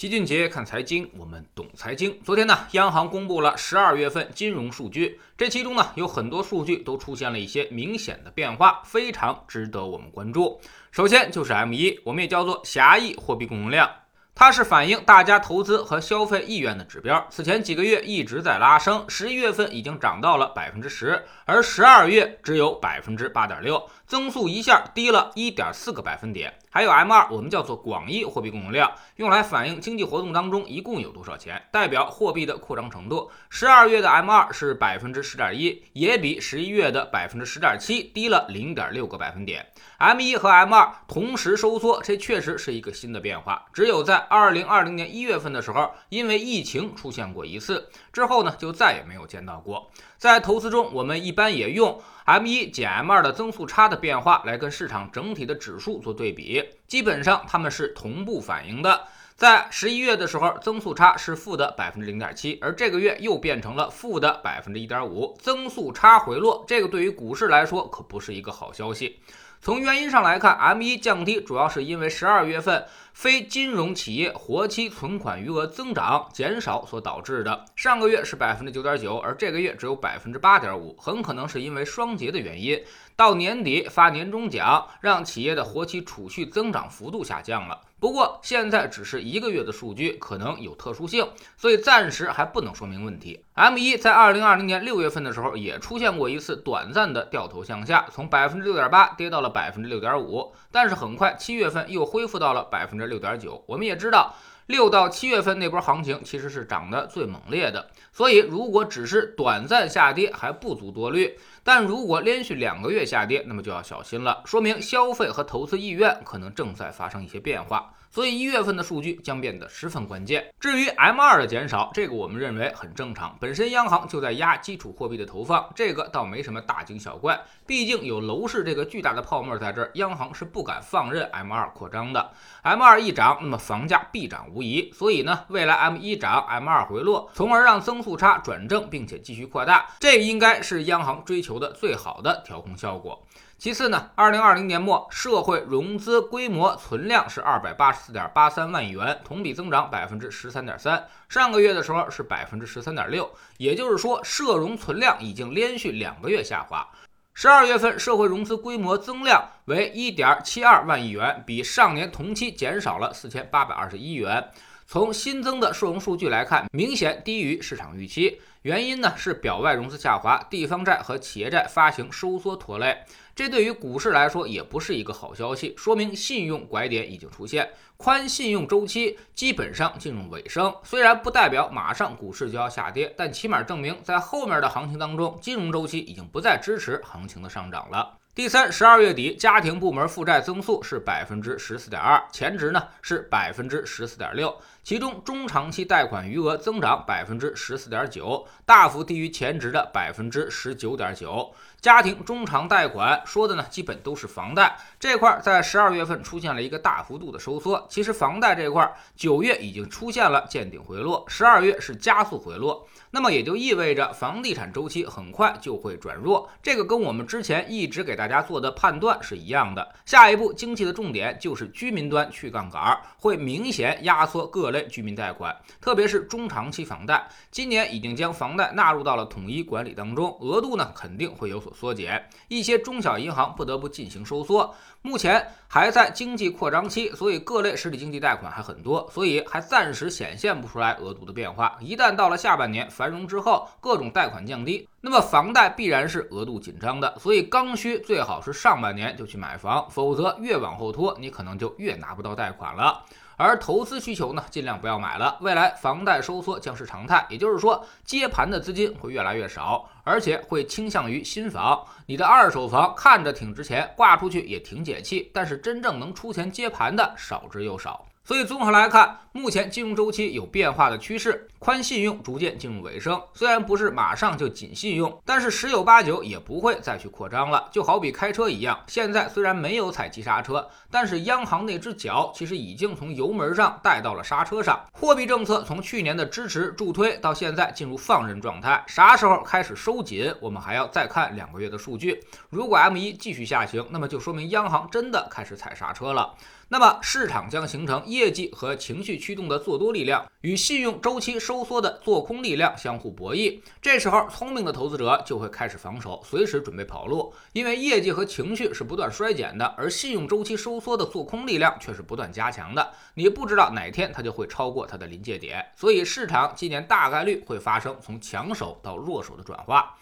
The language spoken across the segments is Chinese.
齐俊杰看财经，我们懂财经。昨天呢，央行公布了十二月份金融数据，这其中呢有很多数据都出现了一些明显的变化，非常值得我们关注。首先就是 M 一，我们也叫做狭义货币供应量。它是反映大家投资和消费意愿的指标，此前几个月一直在拉升，十一月份已经涨到了百分之十，而十二月只有百分之八点六，增速一下低了一点四个百分点。还有 M 二，我们叫做广义货币供应量，用来反映经济活动当中一共有多少钱，代表货币的扩张程度。十二月的 M 二是百分之十点一，也比十一月的百分之十点七低了零点六个百分点。M 一和 M 二同时收缩，这确实是一个新的变化。只有在二零二零年一月份的时候，因为疫情出现过一次，之后呢就再也没有见到过。在投资中，我们一般也用。M 一减 M 二的增速差的变化来跟市场整体的指数做对比，基本上它们是同步反应的。在十一月的时候，增速差是负的百分之零点七，而这个月又变成了负的百分之一点五，增速差回落，这个对于股市来说可不是一个好消息。从原因上来看，M 一降低主要是因为十二月份非金融企业活期存款余额增长减少所导致的。上个月是百分之九点九，而这个月只有百分之八点五，很可能是因为双节的原因。到年底发年终奖，让企业的活期储蓄增长幅度下降了。不过现在只是一个月的数据，可能有特殊性，所以暂时还不能说明问题。M 一在二零二零年六月份的时候也出现过一次短暂的掉头向下，从百分之六点八跌到了百分之六点五，但是很快七月份又恢复到了百分之六点九。我们也知道。六到七月份那波行情其实是涨得最猛烈的，所以如果只是短暂下跌还不足多虑，但如果连续两个月下跌，那么就要小心了，说明消费和投资意愿可能正在发生一些变化。所以一月份的数据将变得十分关键。至于 M 二的减少，这个我们认为很正常。本身央行就在压基础货币的投放，这个倒没什么大惊小怪。毕竟有楼市这个巨大的泡沫在这儿，央行是不敢放任 M 二扩张的。M 二一涨，那么房价必涨无疑。所以呢，未来 M 一涨，M 二回落，从而让增速差转正，并且继续扩大，这应该是央行追求的最好的调控效果。其次呢，二零二零年末社会融资规模存量是二百八十四点八三万亿元，同比增长百分之十三点三。上个月的时候是百分之十三点六，也就是说社融存量已经连续两个月下滑。十二月份社会融资规模增量为一点七二万亿元，比上年同期减少了四千八百二十一元。从新增的社融数据来看，明显低于市场预期。原因呢是表外融资下滑，地方债和企业债发行收缩拖累。这对于股市来说也不是一个好消息，说明信用拐点已经出现，宽信用周期基本上进入尾声。虽然不代表马上股市就要下跌，但起码证明在后面的行情当中，金融周期已经不再支持行情的上涨了。第三，十二月底家庭部门负债增速是百分之十四点二，前值呢是百分之十四点六，其中中长期贷款余额增长百分之十四点九，大幅低于前值的百分之十九点九。家庭中长贷款说的呢，基本都是房贷这块，在十二月份出现了一个大幅度的收缩。其实房贷这块，九月已经出现了见顶回落，十二月是加速回落，那么也就意味着房地产周期很快就会转弱。这个跟我们之前一直给大家做的判断是一样的。下一步经济的重点就是居民端去杠杆，会明显压缩各类居民贷款，特别是中长期房贷。今年已经将房贷纳入到了统一管理当中，额度呢肯定会有所。缩减，一些中小银行不得不进行收缩。目前还在经济扩张期，所以各类实体经济贷款还很多，所以还暂时显现不出来额度的变化。一旦到了下半年繁荣之后，各种贷款降低，那么房贷必然是额度紧张的。所以刚需最好是上半年就去买房，否则越往后拖，你可能就越拿不到贷款了。而投资需求呢，尽量不要买了。未来房贷收缩将是常态，也就是说，接盘的资金会越来越少，而且会倾向于新房。你的二手房看着挺值钱，挂出去也挺解气，但是真正能出钱接盘的少之又少。所以综合来看，目前金融周期有变化的趋势，宽信用逐渐进入尾声。虽然不是马上就紧信用，但是十有八九也不会再去扩张了。就好比开车一样，现在虽然没有踩急刹车，但是央行那只脚其实已经从油门上带到了刹车上。货币政策从去年的支持助推到现在进入放任状态，啥时候开始收紧，我们还要再看两个月的数据。如果 M 一继续下行，那么就说明央行真的开始踩刹车了。那么市场将形成业绩和情绪驱动的做多力量与信用周期收缩的做空力量相互博弈。这时候，聪明的投资者就会开始防守，随时准备跑路，因为业绩和情绪是不断衰减的，而信用周期收缩的做空力量却是不断加强的。你不知道哪天它就会超过它的临界点，所以市场今年大概率会发生从强手到弱手的转化。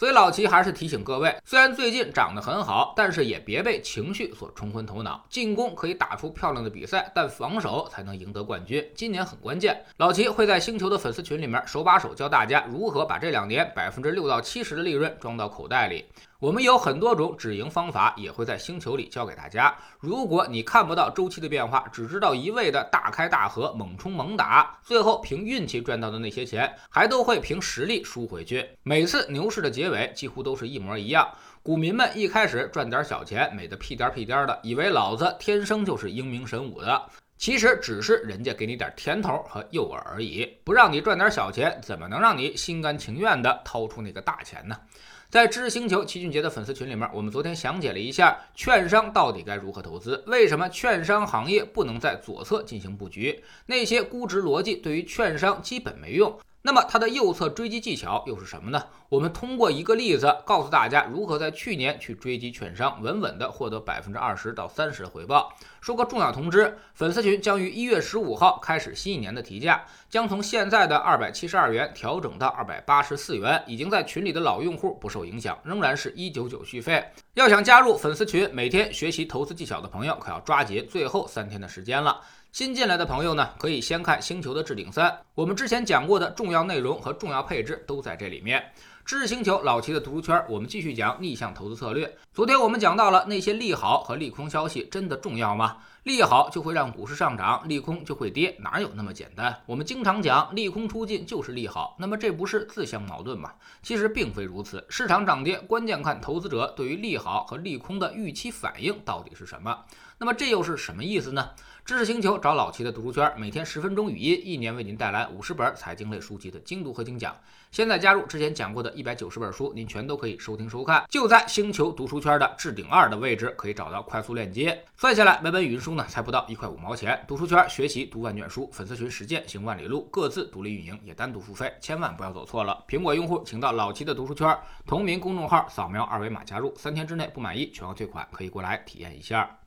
所以老齐还是提醒各位，虽然最近涨得很好，但是也别被情绪所冲昏头脑。进攻可以打出漂亮的比赛，但防守才能赢得冠军。今年很关键，老齐会在星球的粉丝群里面手把手教大家如何把这两年百分之六到七十的利润装到口袋里。我们有很多种止盈方法，也会在星球里教给大家。如果你看不到周期的变化，只知道一味的大开大合、猛冲猛打，最后凭运气赚到的那些钱，还都会凭实力输回去。每次牛市的结尾几乎都是一模一样。股民们一开始赚点小钱，美得屁颠屁颠的，以为老子天生就是英明神武的，其实只是人家给你点甜头和诱饵而已。不让你赚点小钱，怎么能让你心甘情愿地掏出那个大钱呢？在知识星球齐俊杰的粉丝群里面，我们昨天详解了一下券商到底该如何投资，为什么券商行业不能在左侧进行布局，那些估值逻辑对于券商基本没用。那么它的右侧追击技巧又是什么呢？我们通过一个例子告诉大家如何在去年去追击券商，稳稳的获得百分之二十到三十的回报。说个重要通知，粉丝群将于一月十五号开始新一年的提价，将从现在的二百七十二元调整到二百八十四元。已经在群里的老用户不受影响，仍然是一九九续费。要想加入粉丝群，每天学习投资技巧的朋友可要抓紧最后三天的时间了。新进来的朋友呢，可以先看《星球的置顶三》，我们之前讲过的重要内容和重要配置都在这里面。知识星球老齐的读书圈，我们继续讲逆向投资策略。昨天我们讲到了那些利好和利空消息，真的重要吗？利好就会让股市上涨，利空就会跌，哪有那么简单？我们经常讲利空出尽就是利好，那么这不是自相矛盾吗？其实并非如此，市场涨跌关键看投资者对于利好和利空的预期反应到底是什么。那么这又是什么意思呢？知识星球找老齐的读书圈，每天十分钟语音，一年为您带来五十本财经类书籍的精读和精讲。现在加入之前讲过的一百九十本书，您全都可以收听收看，就在星球读书圈的置顶二的位置可以找到快速链接。算下来每本语音书呢才不到一块五毛钱。读书圈学习读万卷书，粉丝群实践行万里路，各自独立运营也单独付费，千万不要走错了。苹果用户请到老齐的读书圈同名公众号，扫描二维码加入，三天之内不满意全额退款，可以过来体验一下。